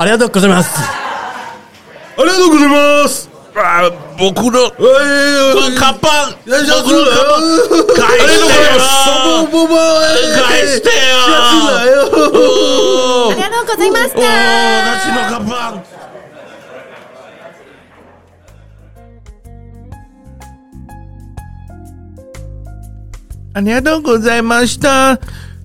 ありがとうございます。ありがとうございます。啊，仆の哎カバン、下次仆のカバン来返してよ返してよ。ありがとうございましおーた。私のカバン。ありがとうございました。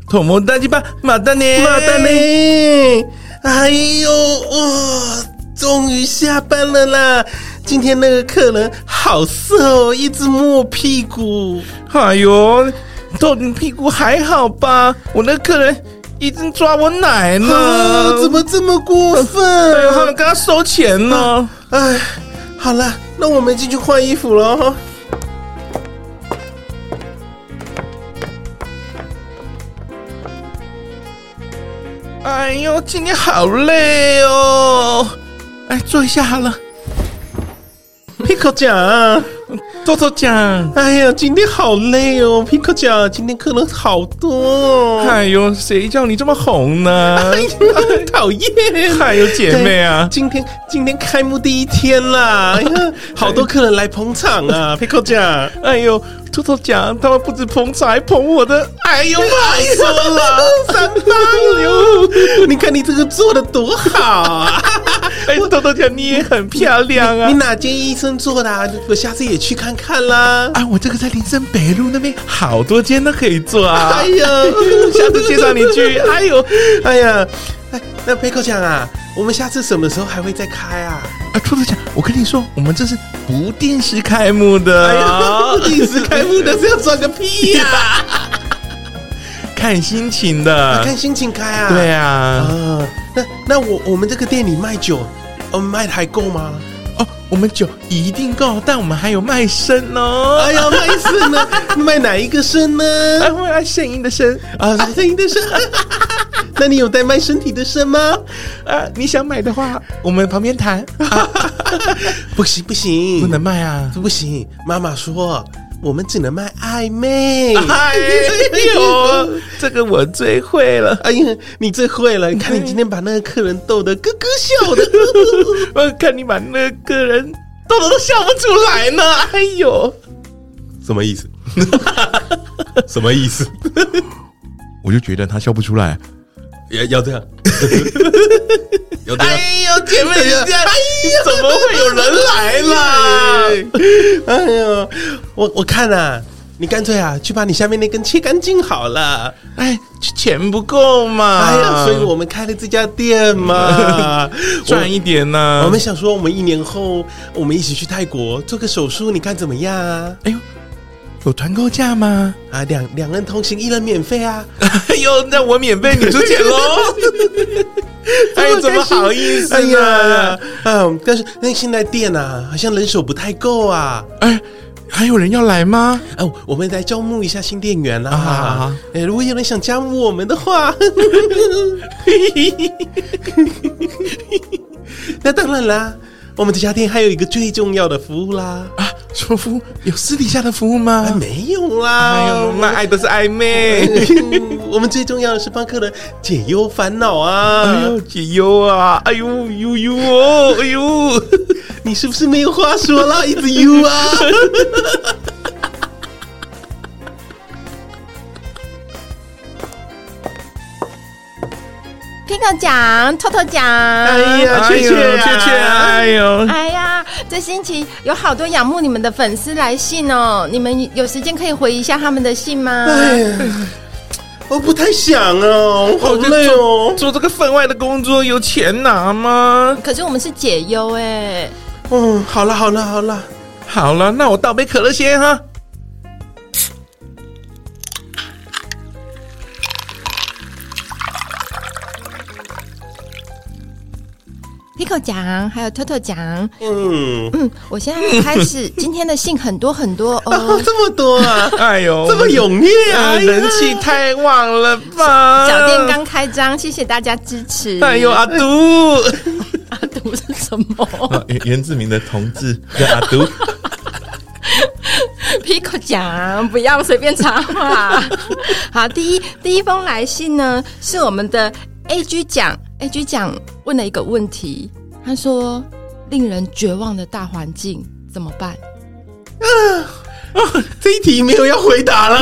友达吧，またね。马丹呢？哎呦，哇，终于下班了啦！今天那个客人好色哦，一直摸我屁股。哎呦，到你屁股还好吧？我那客人一直抓我奶呢。啊，怎么这么过分？哎呦，他们刚刚收钱呢。哎，好了，那我们进去换衣服了哈。哎呦，今天好累哦。哎，坐一下好了。Pico 讲，豆豆讲。哎呀，今天好累哦。Pico 讲，今天客人好多哦。哎呦，谁叫你这么红呢？哎呀，讨厌！哎呦，姐妹啊，今天今天开幕第一天啦，哎呀，好多客人来捧场啊。Pico 讲，哎呦，豆豆讲，他们不止捧场，还捧我的。哎呦，不好说了，三八六，你看你这个做的多好啊！哎，豆豆讲你也很漂亮啊你。哪间医生做的啊？我下次也去看看啦。啊，我这个在林森北路那边好多间都可以做啊。哎呀，下次介绍你去。哎呦，哎呀，哎，那 Pico 讲啊，我们下次什么时候还会再开啊？啊，兔子讲，我跟你说，我们这是不定时开幕的。哎呀，不定时开幕的是要赚个屁呀、看心情的。看心情开啊。对啊。啊，那那我我们这个店里卖酒，我们卖的还够吗？哦，我们酒一定够，但我们还有卖身哦。哎呀，卖身呢？卖哪一个身呢？啊，我要肾阴的身啊，肾阴的身。那你有在卖身体的身吗？啊！你想买的话，我们旁边谈。啊、不行不行，不能卖啊！不行，妈妈说我们只能卖暧昧。哎呦，这个我最会了。哎呀，你最会了！你看你今天把那个客人逗得咯咯笑的，我看你把那个客人逗得都笑不出来呢。哎呦，什么意思？什么意思？我就觉得他笑不出来。要要这样，要这样。哎呦，姐妹，你这样，怎么会有人来啦？哎呦，我我看啊，你干脆啊，去把你下面那根切干净好了。哎，钱不够嘛？哎呀，所以我们开了这家店嘛，赚一点呢、啊。我们想说，我们一年后我们一起去泰国做个手术，你看怎么样啊？哎呦，有团购价吗？啊，两两人同行，一人免费啊！哎呦，那我免费，你出钱喽？哎，怎么好意思？哎呀，嗯，但是那现在店啊，好像人手不太够啊。哎，还有人要来吗？哦，我们来招募一下新店员啦。啊，哎，如果有人想加入我们的话，那当然啦，我们这家店还有一个最重要的服务啦。啊，什么服务？有私底下的服务吗？啊、没有啦。哎呦，那爱的是暧昧。我们最重要的是帮客人解忧烦恼啊！哎呦，解忧啊！哎呦，呦呦哦！哎呦，你是不是没有话说了？一直忧啊 ！Pico 讲，偷偷奖。哎呀，雀雀，雀雀，哎呦，哎呀，这星期有好多仰慕你们的粉丝来信哦，你们有时间可以回一下他们的信吗？哎呀，我不太想哦，好累哦，做这个分外的工作有钱拿吗？可是我们是解忧哎。嗯，好了好了好了好了，那我倒杯可乐先哈。Pico 奖，还有 Toto 讲，嗯嗯，我现在开始，今天的信很多很多哦，哦，这么多啊，哎呦，这么踊跃啊，呃、人气太旺了吧？小店刚开张，谢谢大家支持。哎呦，阿杜，阿杜是什么？原原住民的同志叫阿杜。Pico 讲，不要随便插话。好，第一第一封来信呢，是我们的 A G 讲，A G 讲问了一个问题，他说：“令人绝望的大环境怎么办？”啊啊，这一题没有要回答了，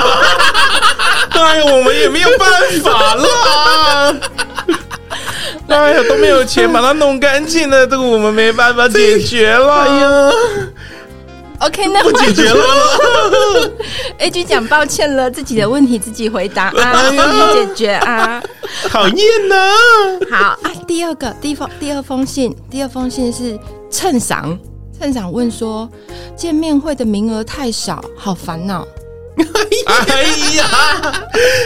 哎，我们也没有办法了。哎呀，都没有钱把它弄干净了，这个我们没办法解决了。哎呀，OK，那我解决了。A G 讲抱歉了，自己的问题自己回答啊，自己解决啊。讨厌呢。好啊，第二个，第一封，第二封信，第二封信是趁赏，趁赏问说，见面会的名额太少，好烦恼。哎呀，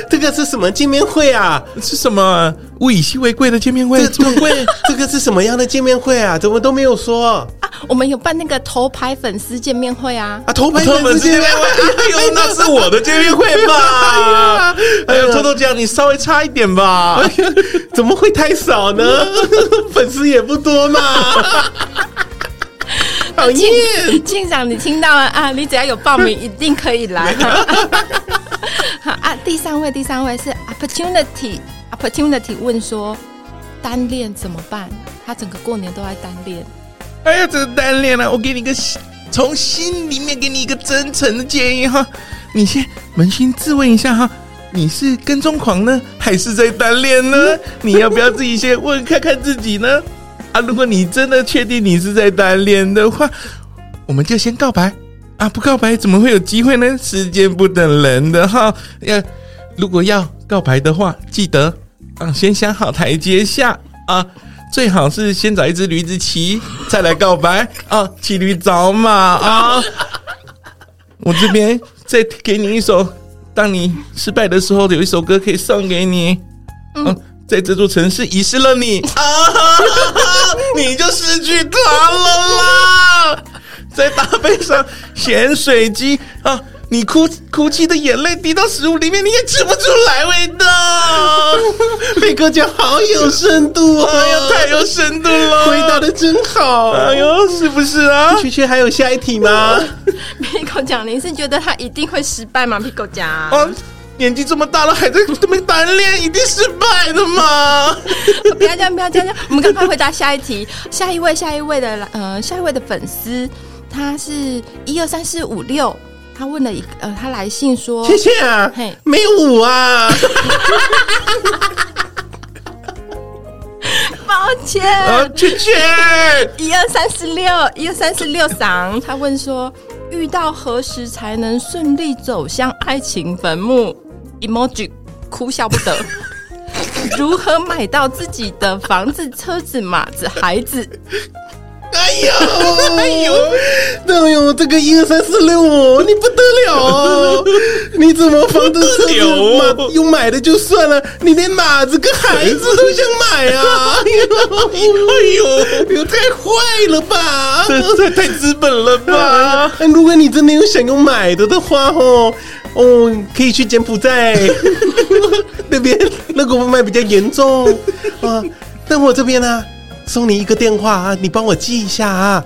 这个是什么见面会啊？是什么物以稀为贵的见面会？这么贵？这个是什么样的见面会啊？怎么都没有说啊？我们有办那个头牌粉丝见面会啊！啊，头牌粉丝见面会，哎呦，那是我的见面会吧？哎呀，偷偷讲，你稍微差一点吧？怎么会太少呢？粉丝也不多嘛。讨厌，庆长，你听到了啊？你只要有报名，一定可以来。好啊，第三位，第三位是 opportunity，opportunity 问说，单恋怎么办？他整个过年都在单恋。哎呀，这个单恋啊，我给你个从心里面给你一个真诚的建议哈，你先扪心自问一下哈，你是跟踪狂呢，还是在单恋呢？你要不要自己先问看看自己呢？啊，如果你真的确定你是在单恋的话，我们就先告白啊！不告白怎么会有机会呢？时间不等人的哈。要如果要告白的话，记得啊，先想好台阶下啊，最好是先找一只驴子骑，再来告白啊，骑驴找马啊。我这边再给你一首，当你失败的时候，有一首歌可以送给你。嗯。在这座城市遗失了你啊，你就失去他了啦！在搭配上咸水鸡啊，你哭哭泣的眼泪滴到食物里面，你也吃不出来味道。飞哥讲好有深度哦，哎呀，太有深度了，回答的真好。哎呦，是不是啊？圈圈还有下一题吗？屁狗讲，您是觉得他一定会失败吗？屁狗讲。啊年纪这么大了，还在这么单恋，一定失败的嘛？不要这样，不要这样，我们赶快回答下一题。下一位，下一位的呃，下一位的粉丝，他是一二三四五六，他问了一个呃，他来信说，谢谢啊，嘿，没有五啊，抱歉，谢谢，一二三四六，一二三四六嗓，他问说，遇到何时才能顺利走向爱情坟墓？emoji 哭笑不得，如何买到自己的房子、车子、马子、孩子？哎呦，哎呦，哎呦，这个一二三四六哦，你不得了哦！你怎么房子、车子、马又买的就算了，你连马子跟孩子都想买啊？哎呦，哎呦，太坏了吧！这太资本了吧？如果你真的有想要买的的话，哦。哦，可以去柬埔寨 那边，那个雾霾比较严重啊。但我这边呢，送你一个电话啊，你帮我记一下啊。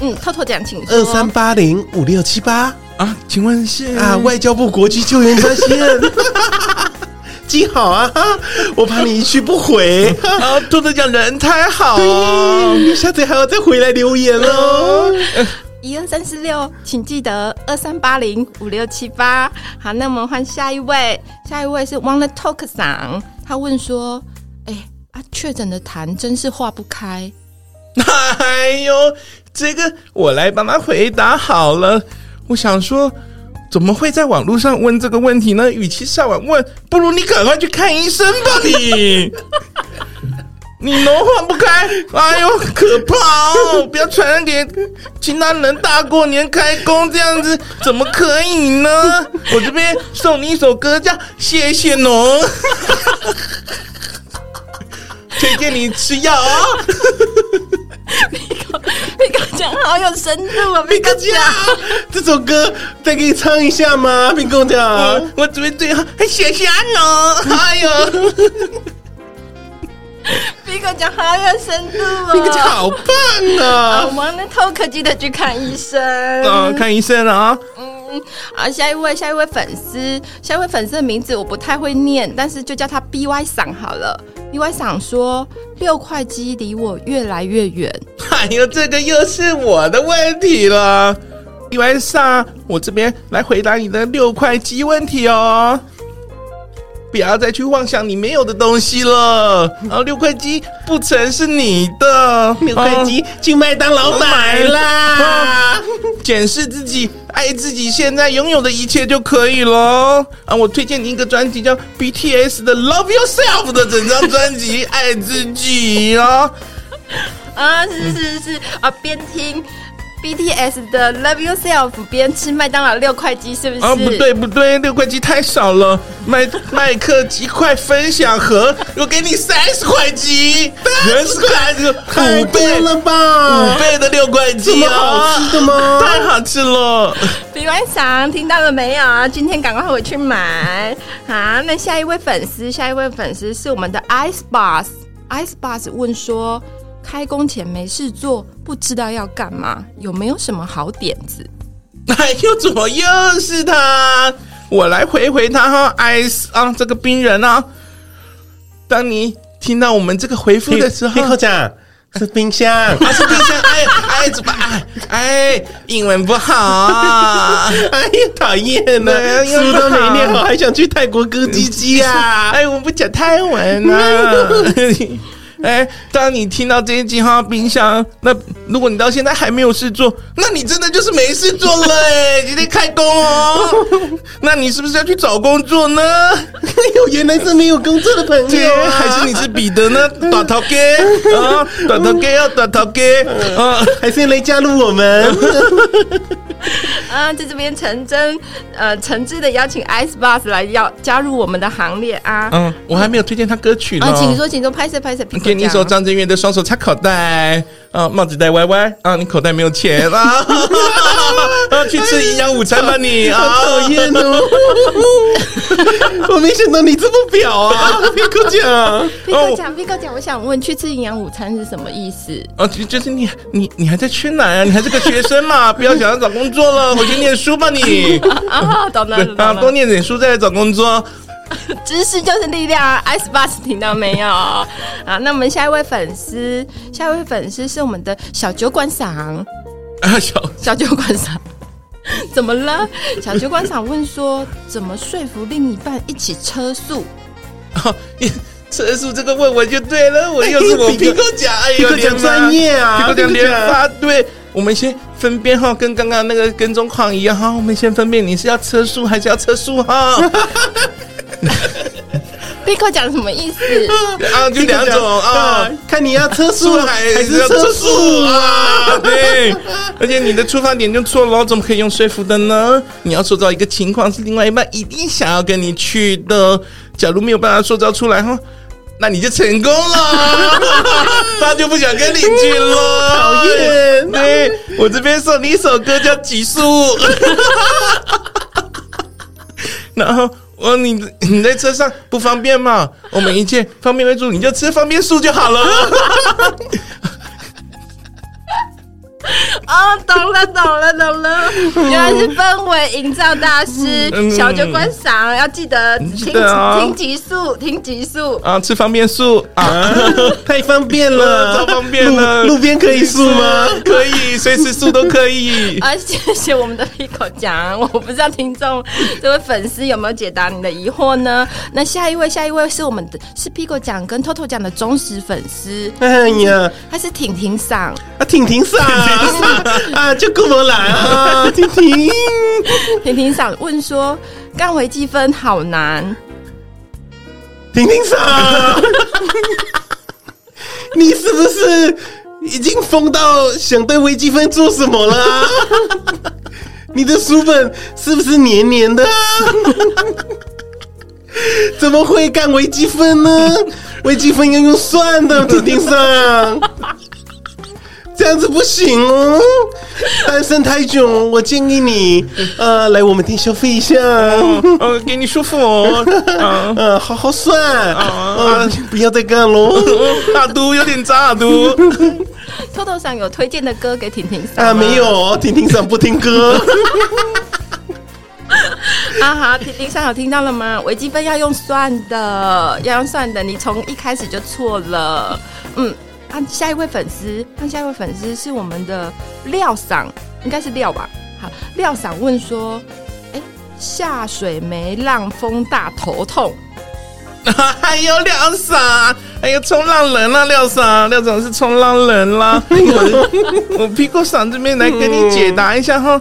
嗯，偷偷讲，请说。二三八零五六七八啊，请问是啊，外交部国际救援专线。记好啊，我怕你一去不回。啊，偷偷讲，人太好，你下次还要再回来留言哦。一二三四六，请记得二三八零五六七八。好，那我们换下一位，下一位是 Wanna Talk 桑，他问说：“哎、欸，啊，确诊的痰真是化不开。”哎呦，这个我来帮他回答好了。我想说，怎么会在网络上问这个问题呢？与其上网问，不如你赶快去看医生吧，你。你能换不开？哎呦，可怕哦！不要传染给其他人。大过年开工这样子，怎么可以呢？我这边送你一首歌，叫《谢谢侬》，推荐你吃药 啊！你哥，你哥 讲好有深度啊！你哥讲这首歌，再给你唱一下吗？你跟我讲，我准备最后还谢谢农，哎呦。比哥讲好有深度哦，比哥讲好棒啊！我们的头可记得去看医生啊，看医生啊。嗯，啊，下一位，下一位粉丝，下一位粉丝的名字我不太会念，但是就叫他 B Y 赏好了。B Y 想说六块肌离我越来越远。哎呦，这个又是我的问题了。B Y 上，我这边来回答你的六块肌问题哦。不要再去妄想你没有的东西了。然后六块肌不曾是你的，六块肌去麦当劳买啦。检视自己，爱自己现在拥有的一切就可以了。啊，我推荐你一个专辑，叫 BTS 的《Love Yourself》的整张专辑，爱自己哦。啊，是是是啊，边听。BTS 的 Love Yourself，边吃麦当劳六块鸡是不是？啊，不对不对，六块鸡太少了。麦 麦克鸡块分享盒，我给你三十块鸡，三十块，五倍了吧？五倍的六块鸡，这么好吃的吗？太好吃了。李万祥，听到了没有？今天赶快回去买。好，那下一位粉丝，下一位粉丝是我们的 Ice Boss，Ice Boss 问说。开工前没事做，不知道要干嘛，有没有什么好点子？哎又，怎么又是他？我来回回他哈，Ice 啊，这个冰人啊。当你听到我们这个回复的时候，听口讲是冰箱，啊，是冰箱。哎哎，怎么哎哎，英文不好，哎呀，讨厌呢，书都没念好，还想去泰国割鸡鸡啊？哎，我不讲泰文啊。哎，当你听到这些句话，冰箱，那如果你到现在还没有事做，那你真的就是没事做了哎！今天开工哦，那你是不是要去找工作呢？哎呦，原来是没有工作的朋友，啊，还是你是彼得呢？短头哥啊，短头哥要短头哥啊，还是来加入我们？啊，在这边诚真呃诚挚的邀请 Ice Boss 来要加入我们的行列啊！嗯，我还没有推荐他歌曲呢，啊，请说，请说，拍摄拍摄。给你一首张震岳的《双手插口袋》啊，帽子戴歪歪啊，你口袋没有钱啊，啊，去吃营养午餐吧你啊，讨厌哦！我没想到你这么婊啊！别跟我讲，别跟我讲，别跟我讲，我想问，去吃营养午餐是什么意思？啊，就是你你你还在吃奶啊？你还是个学生嘛，不要想要找工作了，回去念书吧你。啊，懂了，啊，多念点书再来找工作。知识就是力量，Ice Boss 听到没有？啊，那我们下一位粉丝，下一位粉丝是我们的小酒馆长啊，小 小酒馆长，怎么了？小酒馆长问说，怎么说服另一半一起车速？哦，车速这个问我就对了，我又是我皮哥讲，哎呦，皮哥讲专业啊，皮哥讲连发，对，我们先分辨哈，跟刚刚那个跟踪狂一样哈，我们先分辨你是要车速还是要车速哈。立刻讲什么意思啊？就两种啊，看你要车速还还是车速啊？对，而且你的出发点就错了，怎么可以用说服的呢？你要塑造一个情况是另外一半一定想要跟你去的。假如没有办法塑造出来哈，那你就成功了，他就不想跟你去了。讨厌！对，我这边送你一首歌叫《极速》，然后。我你你在车上不方便嘛？我们一切方便为主，你就吃方便素就好了。哦，懂了，懂了，懂了，原来是氛围营造大师、嗯、小酒观赏，要记得听听极速，听极速啊，吃方便素啊，太方便了，超方便了，路边可以素吗？可以，随时素都可以。啊，谢谢我们的 Pico 讲，我不知道听众这位粉丝有没有解答你的疑惑呢？那下一位，下一位是我们的，是 Pico 讲跟 Toto 讲的忠实粉丝。哎呀，他是婷婷嗓啊，婷婷桑。啊，就跟我来啊！婷婷，婷婷想问说，干微积分好难。婷婷想，你是不是已经疯到想对微积分做什么了？你的书本是不是黏黏的？怎么会干微积分呢？微积分要用算的，婷婷想。这样子不行哦，单身太久，我建议你呃来我们店消费一下，呃给你舒服哦，呃好好算，呃不要再干喽，大都有点渣，都。偷偷上有推荐的歌给婷婷桑啊？没有，婷婷上不听歌。啊好，丁上有听到了吗？微积分要用算的，要用算的，你从一开始就错了。嗯，啊，下一位粉丝，那下一位粉丝是我们的廖嗓，应该是廖吧？好，廖嗓问说，哎、欸，下水没浪，风大头痛。还有廖嗓，还有冲浪人啊，廖嗓，廖总是冲浪人啦。我我 Pico 嗓这边来给你解答一下哈。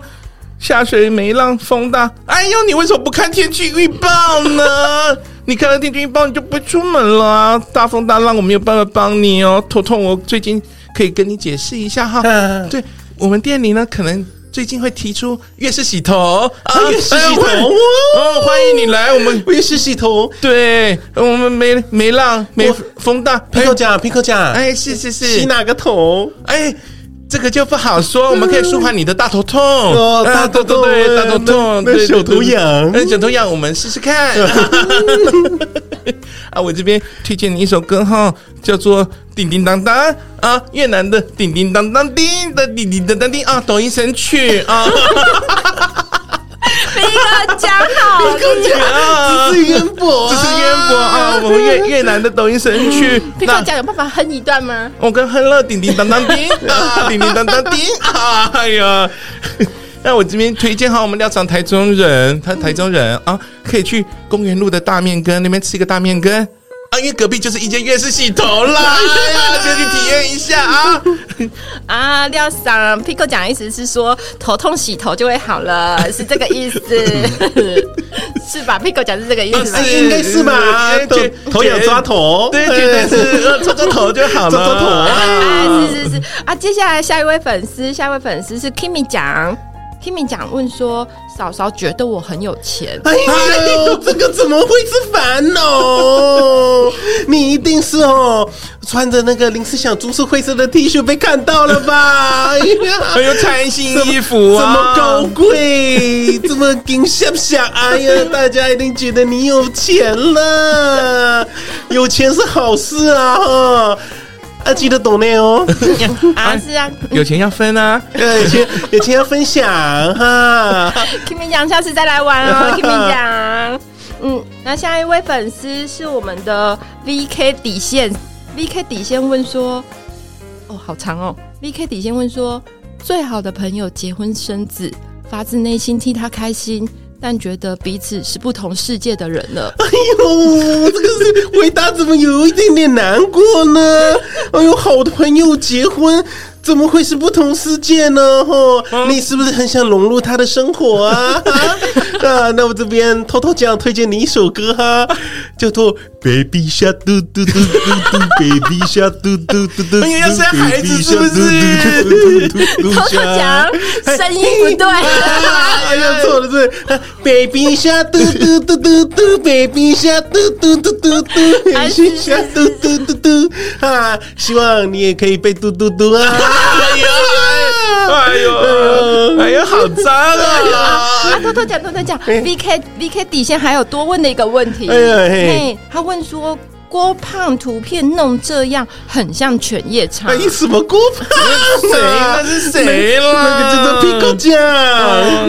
下水没浪，风大。哎呦，你为什么不看天气预报呢？你看了天气预报，你就不会出门了啊！大风大浪，我没有办法帮你哦。头痛，我最近可以跟你解释一下哈。对，我们店里呢，可能最近会提出月式洗头啊，月式洗头哦，欢迎你来，我们月式洗头。对，我们没没浪，没风大。Pico 讲，Pico 讲，哎，是是是，洗哪个头？哎。这个就不好说，我们可以舒缓你的大头痛。哦，大头痛，对，大头痛，对小头痒，那小头痒，我们试试看。啊，我这边推荐你一首歌哈，叫做《叮叮当当》啊，越南的叮叮当当叮的叮叮当当叮啊，抖音神曲啊。皮克讲好，皮克讲，这是渊博，这是渊博啊！我们越越南的抖音神曲，皮克讲有办法哼一段吗？我跟哼了叮叮当当叮啊，叮叮当当叮啊！哎呀，那我这边推荐哈，我们廖嗓台中人，他台中人啊，可以去公园路的大面羹那边吃一个大面羹。啊，因为隔壁就是一间月式洗头啦，就去体验一下啊！啊，廖桑，Pico 讲的意思是说头痛洗头就会好了，是这个意思，是吧？Pico 讲是这个意思吧，应该是吧？头头痒抓头，对，觉得是搓搓头就好了，搓搓头啊！是是是啊，接下来下一位粉丝，下一位粉丝是 Kimi 讲。Kimi 讲问说：“嫂嫂觉得我很有钱。”哎呦，这个怎么会是烦恼？你一定是哦，穿着那个林思想株式会社的 T 恤被看到了吧？哎呀，还有穿新衣服啊，这么高贵，这么金闪闪，哎呀，大家一定觉得你有钱了。有钱是好事啊，哈。要记得懂内哦，啊是啊，有钱要分啊，有钱有钱要分享哈。Kimi 讲下次再来玩哦，Kimi 讲，嗯，那下一位粉丝是我们的 VK 底线，VK 底线问说，哦好长哦，VK 底线问说，最好的朋友结婚生子，发自内心替他开心。但觉得彼此是不同世界的人了。哎呦，这个是回答怎么有一点点难过呢？哎呦，好的朋友结婚。怎么会是不同世界呢？吼，你是不是很想融入他的生活啊？啊，那我这边偷偷讲，推荐你一首歌哈，叫做《Baby Shark 嘟嘟嘟嘟嘟 Baby Shark 嘟嘟嘟嘟》。哎呀，要生孩子是不是？偷偷讲，声音不对。错了，是 Baby Shark 嘟嘟嘟嘟嘟 Baby Shark 嘟嘟嘟嘟嘟 Baby Shark 嘟嘟嘟嘟啊！希望你也可以被嘟嘟嘟啊！哎呦，哎呦，哎呦，好脏啊！啊，偷偷讲，偷偷讲，VK VK 底线还有多问的一个问题，嘿，他问说。郭胖图片弄这样，很像犬夜叉。哎，什么郭胖？谁？那是谁啦？那个叫做 Pico 讲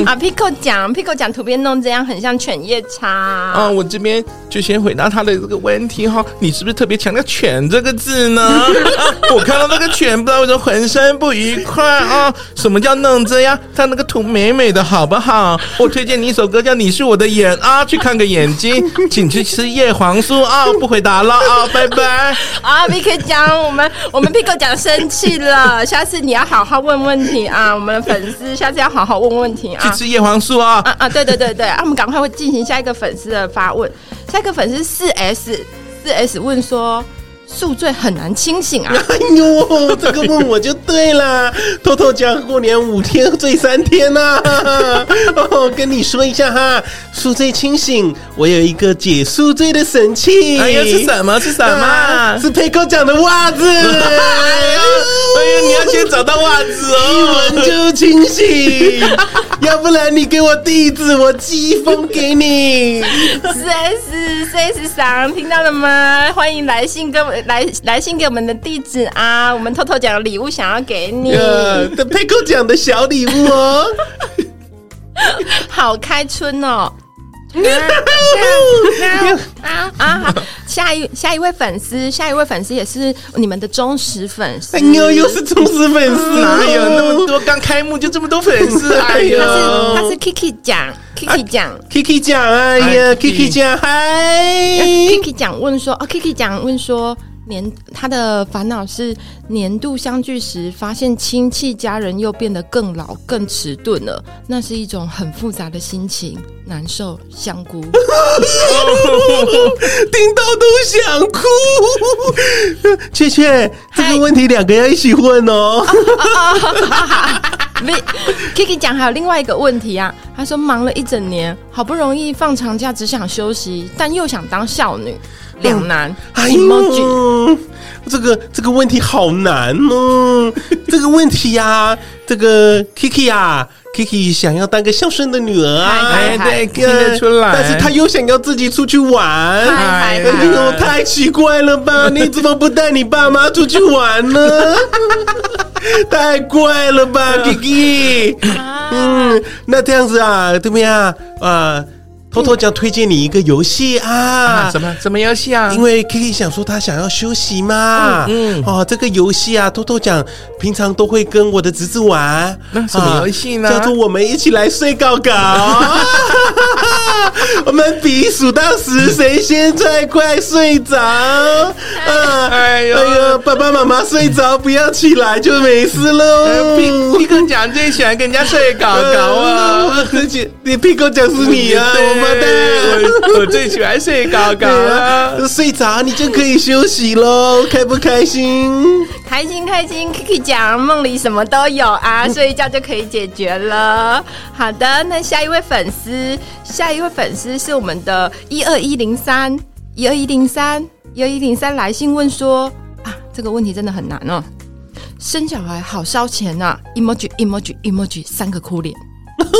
啊，Pico 讲，Pico 讲图片弄这样，很像犬夜叉。啊，我这边就先回答他的这个问题哈。你是不是特别强调“犬”这个字呢？我看到那个犬，不知道为什么浑身不愉快啊。什么叫弄这样？他那个图美美的，好不好？我推荐你一首歌，叫《你是我的眼》啊，去看个眼睛，请去吃叶黄素啊。不回答了。啊，拜拜！啊，VK 讲，我们我们 Pico 讲生气了，下次你要好好问问题啊，我们的粉丝下次要好好问问题啊。去吃叶黄素啊！啊啊，对对对对，啊，我们赶快会进行下一个粉丝的发问，下一个粉丝四 S 四 S 问说。宿醉很难清醒啊！哎呦，这个问我就对了。偷偷讲，过年五天醉三天呐、啊！哦，跟你说一下哈，宿醉清醒，我有一个解宿醉的神器。哎呀，是什么？是什么？啊、是 Pico 讲的袜子。哎呀，哎呀，你要先找到袜子哦，一闻就清醒。要不然你给我地址，我寄一封给你。四 S 四 S 赏，听到了吗？欢迎来信跟我。来来信给我们的地址啊，我们偷偷讲礼物想要给你。的 Pico 讲的小礼物哦，好开春哦。啊啊！好，下一下一位粉丝，下一位粉丝也是你们的忠实粉丝。哎呦，又是忠实粉丝，哪有那么多？刚开幕就这么多粉丝？哎呦，他是他是 Kiki 讲，Kiki 讲，Kiki 讲，哎呀，Kiki 讲，嗨，Kiki 讲问说，哦，Kiki 讲问说。年他的烦恼是年度相聚时，发现亲戚家人又变得更老、更迟钝了，那是一种很复杂的心情，难受。香菇，听到都想哭。切切，这个问题两个要一起问哦。没，Kiki 讲还有另外一个问题啊，他说忙了一整年，好不容易放长假，只想休息，但又想当少女。两难，哎呦，这个这个问题好难哦。这个问题呀、啊，这个 Kiki 啊，Kiki 想要当个孝顺的女儿啊，哎，对，听得出来。但是她又想要自己出去玩，哎呦，太奇怪了吧？你怎么不带你爸妈出去玩呢？太怪了吧，Kiki。嗯，那这样子啊，怎么样啊？偷偷讲推荐你一个游戏啊，啊？什么什么游戏啊？因为 Kiki 想说他想要休息嘛。嗯，嗯哦，这个游戏啊，偷偷讲，平常都会跟我的侄子玩。那什么游戏呢？叫做我们一起来睡觉觉。我们比数到十，谁先最快睡着？啊，哎呦，哎呦，爸爸妈妈睡着不要起来就没事喽。屁屁哥讲最喜欢跟人家睡觉觉啊，而且你屁哥讲是你啊。我最喜欢睡高高了，睡着你就可以休息喽，开不开心？开心开心，Kiki 讲梦里什么都有啊，睡一觉就可以解决了。好的，那下一位粉丝，下一位粉丝是我们的一二一零三一二一零三一二一零三来信问说啊，这个问题真的很难哦，生小孩好烧钱啊，emoji emoji emoji 三个哭脸。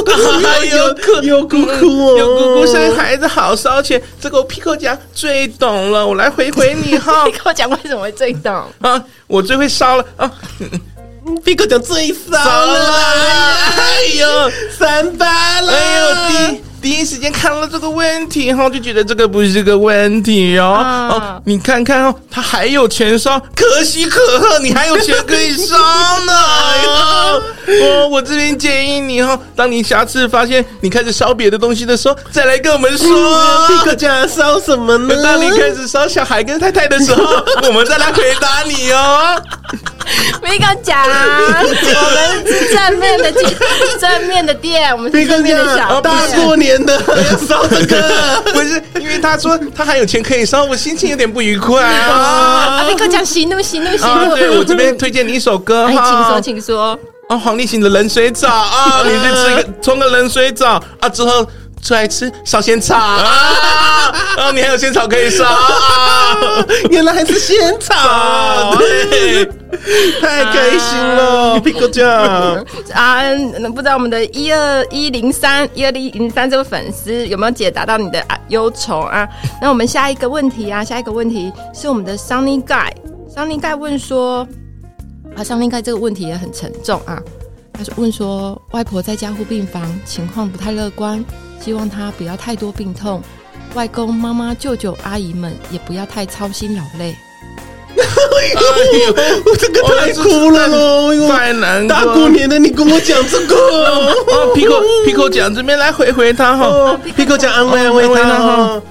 有哭有哭哭哦，有姑姑生孩子好烧钱，这个我 Pico 讲最懂了。我来回回你哈，Pico 讲为什么会最懂啊？我最会烧了啊，Pico 讲最烧了，哎呦，三八了，哎呦，第。第一时间看了这个问题哈，就觉得这个不是个问题哦。啊、哦，你看看哦，他还有钱烧，可喜可贺，你还有钱可以烧呢。哦，我这边建议你哦，当你下次发现你开始烧别的东西的时候，再来跟我们说。这个家烧什么呢？当你开始烧小孩跟太太的时候，我们再来回答你哦。没跟讲，我们是正面的店，正面的店，我们是正面的小店。大过年的 烧这个，不是因为他说他还有钱可以烧，我心情有点不愉快啊。没跟讲，喜怒喜怒喜怒。对，我这边推荐你一首歌哈，请说，请说。啊，黄立行的冷水澡啊，你去吃一个冲个冷水澡啊，之后。出来吃烧仙草啊！哦，你还有仙草可以烧，原来还是仙草，对，太开心了，屁股酱啊！不知道我们的一二一零三一二一零三这位粉丝有没有解答到你的忧愁啊？那我们下一个问题啊，下一个问题是我们的 Sunny Guy，Sunny Guy 问说啊，Sunny Guy 这个问题也很沉重啊，他是问说外婆在加护病房，情况不太乐观。希望她不要太多病痛，外公、妈妈、舅舅、阿姨们也不要太操心劳累。哎呦，我这个太哭了喽！太难过。大过年的，你跟我讲这个哦，Pico Pico 讲这边来回回他哈，Pico 讲安慰安慰他哈。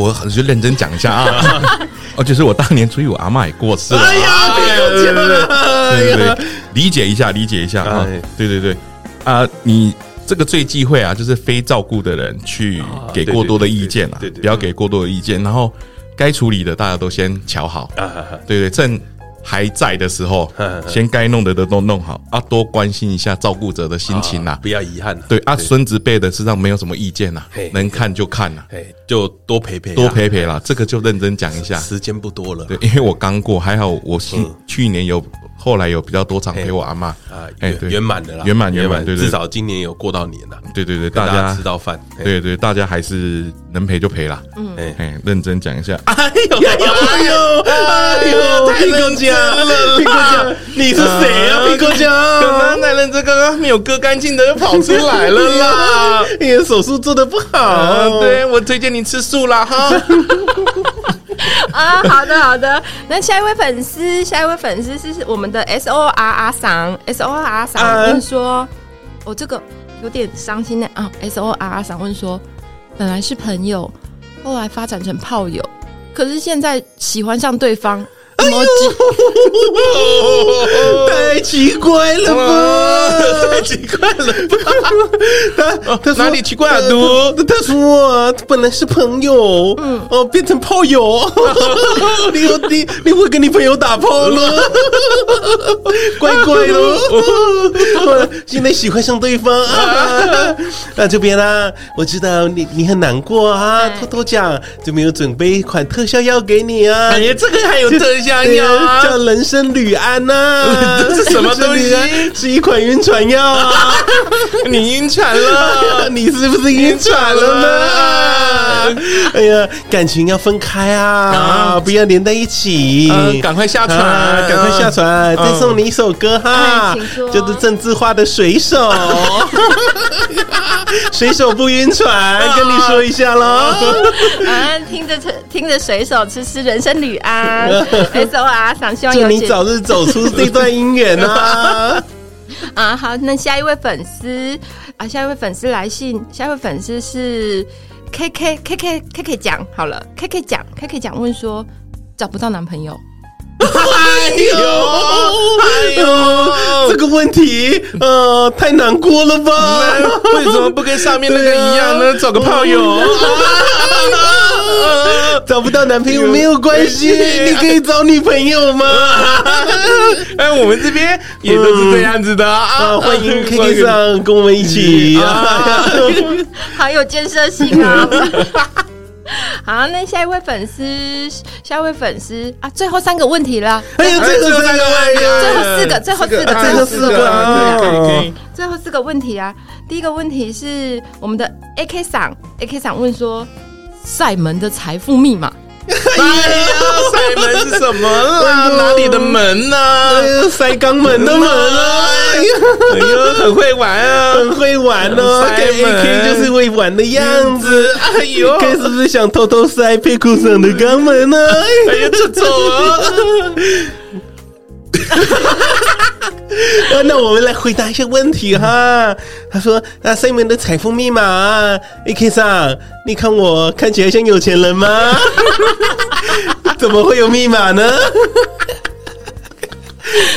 啊，我就认真讲一下啊，哦，就是我当年初一我阿嬷也过世了。哎呀，对对对，理解一下，理解一下啊，对对对，啊，你。这个最忌讳啊，就是非照顾的人去给过多的意见啊，不要给过多的意见。然后该处理的大家都先瞧好，对对，趁还在的时候，先该弄的都都弄好啊，多关心一下照顾者的心情呐，不要遗憾。对啊，孙子辈的身上没有什么意见呐，能看就看呐，就多陪陪，多陪陪啦。这个就认真讲一下，时间不多了。对，因为我刚过，还好我去去年有。后来有比较多场陪我阿妈啊，圆圆满的啦，圆满圆满，对对，至少今年有过到年了，对对对，大家吃到饭，对对，大家还是能陪就陪啦，嗯，哎，认真讲一下，哎呦哎呦哎呦，皮哥讲了，皮哥讲，你是谁啊？皮哥讲，刚刚男人这刚刚没有割干净的又跑出来了啦！你的手术做的不好，啊、对我推荐你吃素啦哈。啊，好的好的，那下一位粉丝，下一位粉丝是我们的 S O R R 桑，S O R R 桑问说，我、这个有点伤心的啊，S O R R 桑问说，本来是朋友，后来发展成炮友，可是现在喜欢上对方。哎呦，太奇怪了吧！太奇怪了吧！他他哪里奇怪啊？都他说啊，本来是朋友，嗯，哦，变成炮友。你有你你会跟你朋友打炮了？怪怪的。现在喜欢上对方啊？那这边啊，我知道你你很难过啊，偷偷讲，就没有准备一款特效药给你啊？哎呀，这个还有特效。叫人参铝胺呐，这是什么东西？是一款晕船药啊！你晕船了？你是不是晕船了呢？哎呀，感情要分开啊，不要连在一起。赶快下船，赶快下船！再送你一首歌哈，就是郑智化的《水手》。水手不晕船，跟你说一下喽。啊，听着听着，水手吃吃人参铝胺。S O R 想希望有你早日走出这段姻缘啊！啊，好，那下一位粉丝啊，下一位粉丝来信，下一位粉丝是 K K K K K K 讲好了，K K 讲 K K 讲问说找不到男朋友。哎呦，哎呦，这个问题呃太难过了吧？为什么不跟上面那个一样呢？找个炮友，找不到男朋友没有关系，你可以找女朋友吗？哎，我们这边也都是这样子的啊！欢迎 K K 上跟我们一起啊，好有建设性啊！好，那下一位粉丝，下一位粉丝啊，最后三个问题了。哎呦，最后三个问题，最后四个，最后四个，最后四个，最后四个问题啊。第一个问题是我们的 AK 赏，AK 赏问说，赛门的财富密码。哎呀，塞门是什么啦？哪里的门呢？塞肛门的门啊！哎呦，很会玩啊，很会玩哦。AK 就是会玩的样子。哎呦，K 是不是想偷偷塞屁股上的肛门呢？哎呀，这走啊！那我们来回答一下问题哈。他说：“那塞门的财富密码，AK 上，你看我看起来像有钱人吗？怎么会有密码呢？”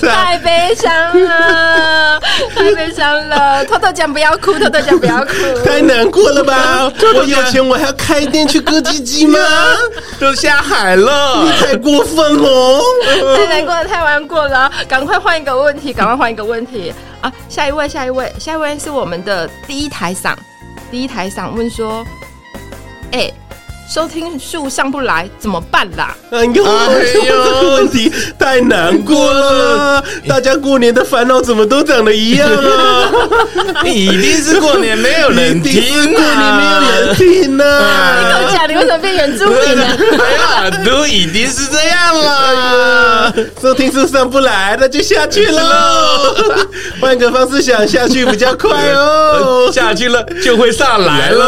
太悲伤了，太悲伤了！偷偷讲不要哭，偷偷讲不要哭，太难过了吧？我有钱，我还要开店去割鸡鸡吗？都下海了，你太过分了！太难过了，太难过了！赶快换一个问题，赶快换一个问题啊！下一位，下一位，下一位是我们的第一台嗓，第一台嗓问说：“哎、欸。”收听数上不来怎么办啦？哎呦，哎呦，这 个问题太难过了！大家过年的烦恼怎么都长得一样啊？一定是过年没有人听啊！过年没有人听呐！你跟我讲，你为什么变原住民呢？哎呀，都一定是这样了。收听数上不来，那就下去喽。换个方式想，下去比较快哦。下去了就会上来了。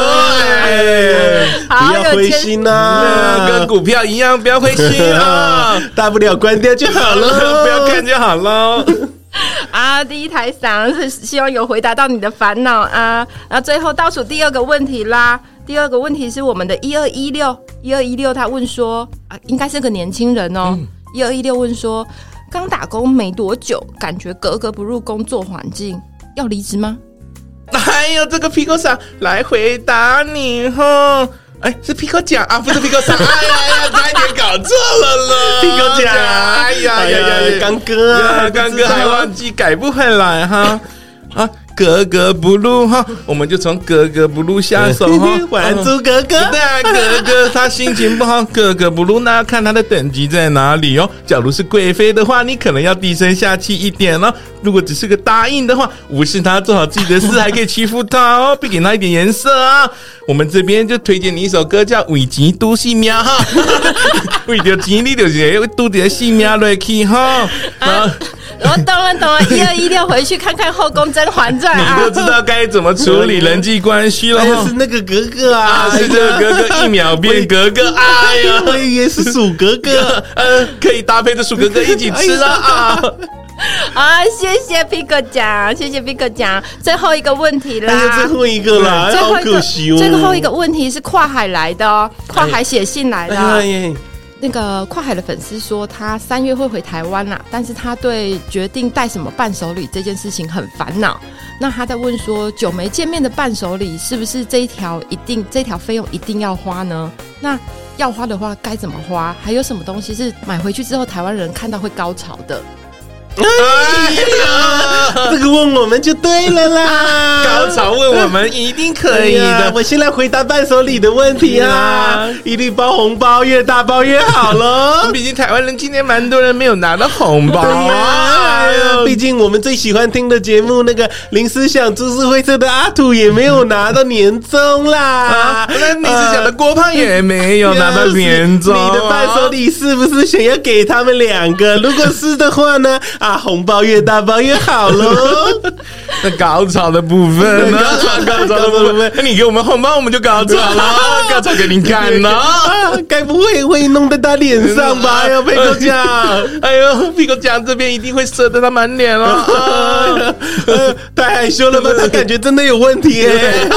不要灰心呐、啊，跟股票一样，不要灰心啊！大不了关掉就好了，不要看就好了。啊，第一台嗓是希望有回答到你的烦恼啊。那最后倒数第二个问题啦，第二个问题是我们的一二一六一二一六，他问说啊，应该是个年轻人哦。一二一六问说，刚打工没多久，感觉格格不入工作环境，要离职吗？还有这个皮克桑来回答你哈。哎，是皮克讲啊，不是皮克奖。哎呀呀，差一点搞错了了。皮克讲，哎呀呀呀，刚哥啊，刚哥还忘记改不回来哈。啊，格格不入哈，我们就从格格不入下手 哈。还珠格格，对啊，格格他心情不好，格格不入，那要看他的等级在哪里哦。假如是贵妃的话，你可能要低声下气一点哦。如果只是个答应的话，无视他做好自己的事，还可以欺负他哦，别给他一点颜色啊。我们这边就推荐你一首歌，叫《为钱赌性命》哈，为了钱你就是会赌点性命落去哈。我懂了懂了，一二一六回去看看《后宫甄嬛传》啊，你就知道该怎么处理人际关系了。是那个格格啊，是这个格格 一秒变格格，哎呀，我以为是鼠格格，呃，可以搭配着鼠格格一起吃了啊。啊，谢谢皮哥讲，谢谢皮哥讲，最后一个问题啦，最后一个啦，好可惜哦。最后一个问题是跨海来的哦，跨海写信来的。那个跨海的粉丝说，他三月会回台湾啦，但是他对决定带什么伴手礼这件事情很烦恼。那他在问说，久没见面的伴手礼是不是这一条一定这条费用一定要花呢？那要花的话该怎么花？还有什么东西是买回去之后台湾人看到会高潮的？哎呀，这个问我们就对了啦！高潮问我们一定可以的。我先来回答伴手礼的问题啊，一律包红包，越大包越好喽。毕竟台湾人今天蛮多人没有拿到红包啊。毕竟我们最喜欢听的节目，那个林思想株式会社的阿土也没有拿到年终啦。那林思想的郭胖也没有拿到年终。你的伴手礼是不是想要给他们两个？如果是的话呢？啊，红包越大包越好喽！那高潮的部分呢？高潮的部分，那你给我们红包，我们就高潮了，高潮给你看呢。该不会会弄在他脸上吧？哎呦，皮哥酱，哎呦，皮哥酱这边一定会射得他满脸哦。太害羞了吧？他感觉真的有问题耶。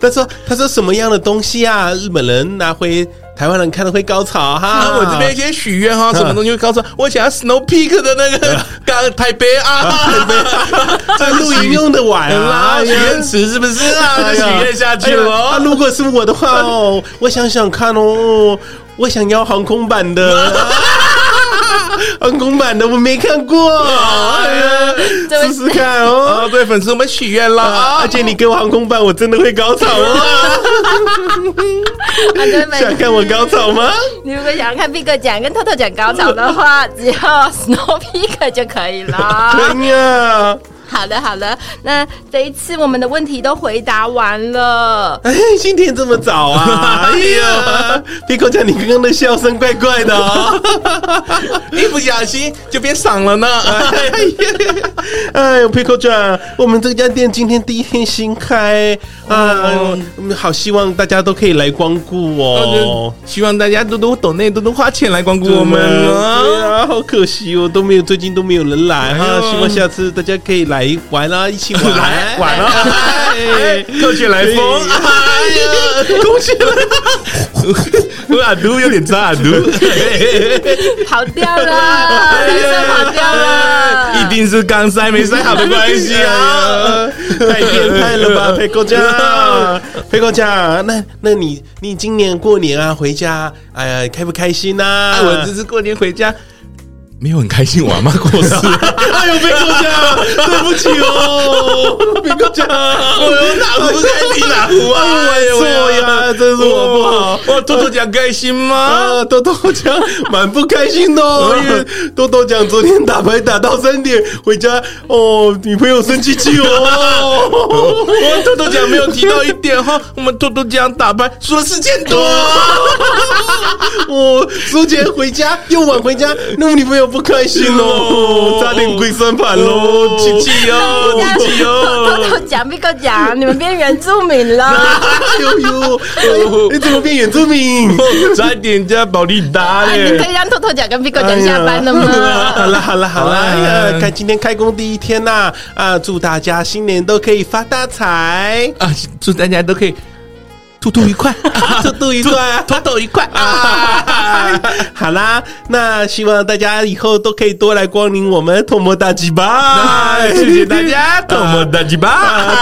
他说：“他说什么样的东西啊？日本人拿回。”台湾人看了会高潮哈，我这边先许愿哈，什么东西会高潮？我想要 Snow Peak 的那个港台北啊，台北，在露营用的碗啊，许愿池是不是啊？许愿下去了。如果是我的话哦，我想想看哦，我想要航空版的。航空版的我没看过，哎呀，试试看哦。对粉丝，我们许愿啦，而且你给我航空版，我真的会高潮哦。想看我高潮吗？你如果想要看 Big 讲跟 Toto 讲高潮的话，只要 Snow Peak 就可以了。对呀。好的，好的。那这一次我们的问题都回答完了。哎，今天这么早啊？哎呀，Pico 酱，你刚刚的笑声怪怪的哦，一不小心就变嗓了呢。哎呦，Pico 酱，我们这家店今天第一天新开啊，我们好希望大家都可以来光顾哦。希望大家多多懂内，多多花钱来光顾我们啊，好可惜哦，都没有，最近都没有人来哈。希望下次大家可以来。来玩啦，一起玩来玩啦！空穴来风，哎呀，空穴来，阿杜有点渣，阿杜跑掉了，跑掉了，一定是刚塞没塞好的关系啊！太变态了吧，佩哥酱，佩哥酱，那那你你今年过年啊回家，哎呀，开不开心呐？我这次过年回家。没有很开心，我阿妈过世。哎呦，别过家，对不起哦，别过家，我有哪壶开提哪壶啊？哎呦，错呀，真是我不好。我多多讲开心吗？多多讲蛮不开心的，因为多多讲昨天打牌打到三点回家，哦，女朋友生气气哦。我多多讲没有提到一点哈，我们多多讲打牌输了四千多。我苏杰回家又晚回家，那么女朋友。不开心喽，差点亏算盘喽，气气哦，气气哦，偷偷讲，别个讲，你们变原住民了，呦呦，你怎么变原住民？差点加保利达嘞！你可以让偷偷讲跟别个讲下班了吗？好了好了好了，看今天开工第一天呐，啊，祝大家新年都可以发大财啊，祝大家都可以。兔兔愉快，兔兔愉快啊，兔兔愉快啊！好啦，那希望大家以后都可以多来光临我们偷摸大鸡巴，谢谢大家，偷摸大鸡巴，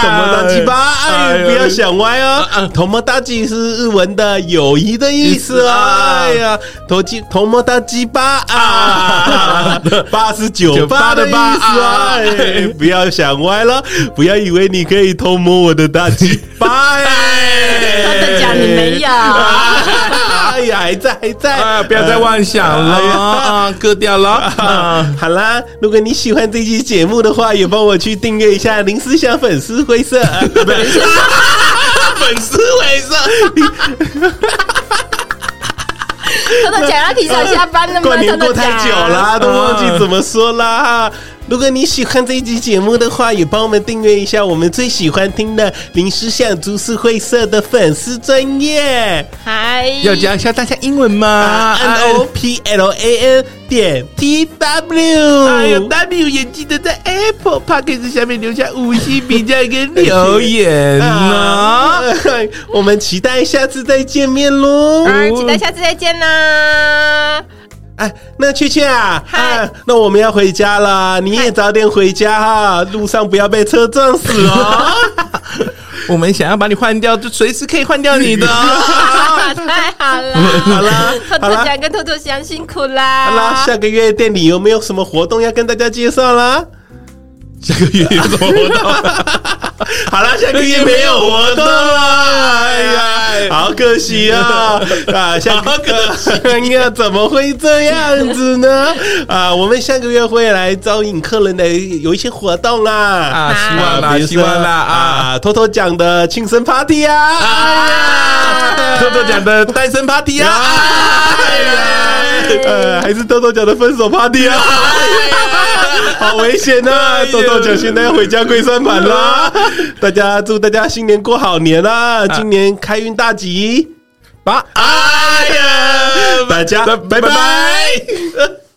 偷摸大鸡巴，哎，不要想歪哦，偷摸大鸡是日文的友谊的意思啊，哎呀，偷鸡偷摸大鸡巴啊，八十九八的意思啊，不要想歪了，不要以为你可以偷摸我的大鸡巴，哎。真的假？你没有？哎呀，还在还在，啊！不要再妄想了啊！割掉了。好啦，如果你喜欢这期节目的话，也帮我去订阅一下林思祥粉丝灰色。粉丝会社。偷偷讲要提早下班了吗？过年过太久了，都忘记怎么说啦。如果你喜欢这一集节目的话，也帮我们订阅一下我们最喜欢听的临时想株式会社的粉丝专业。嗨，要教一下大家英文吗？N O P L A N 点 T W。哎呦，W 也记得在 Apple Podcast 下面留下五星评价跟留 言呢。我们期待下次再见面喽！啊，期待下次再见啦！哎，那雀雀啊，嗨 Hi、啊，那我们要回家了，你也早点回家哈，路上不要被车撞死哦。我们想要把你换掉，就随时可以换掉你的。太好了，好了，兔兔讲跟兔兔想辛苦啦。好啦，下个月店里有没有什么活动要跟大家介绍啦？下个月有什么活动？好了，下个月没有活动了，哎呀，好可惜啊！啊，下个月怎么会这样子呢？啊，我们下个月会来招引客人的有一些活动啦，啊，希望啦，希望啦，啊，偷偷讲的庆生 party 啊，偷偷讲的单身 party 啊，呃，还是偷偷讲的分手 party 啊。好危险呐！现在要回家跪算盘啦！大家祝大家新年过好年啦！今年开运大吉，拜！哎呀，大家拜拜。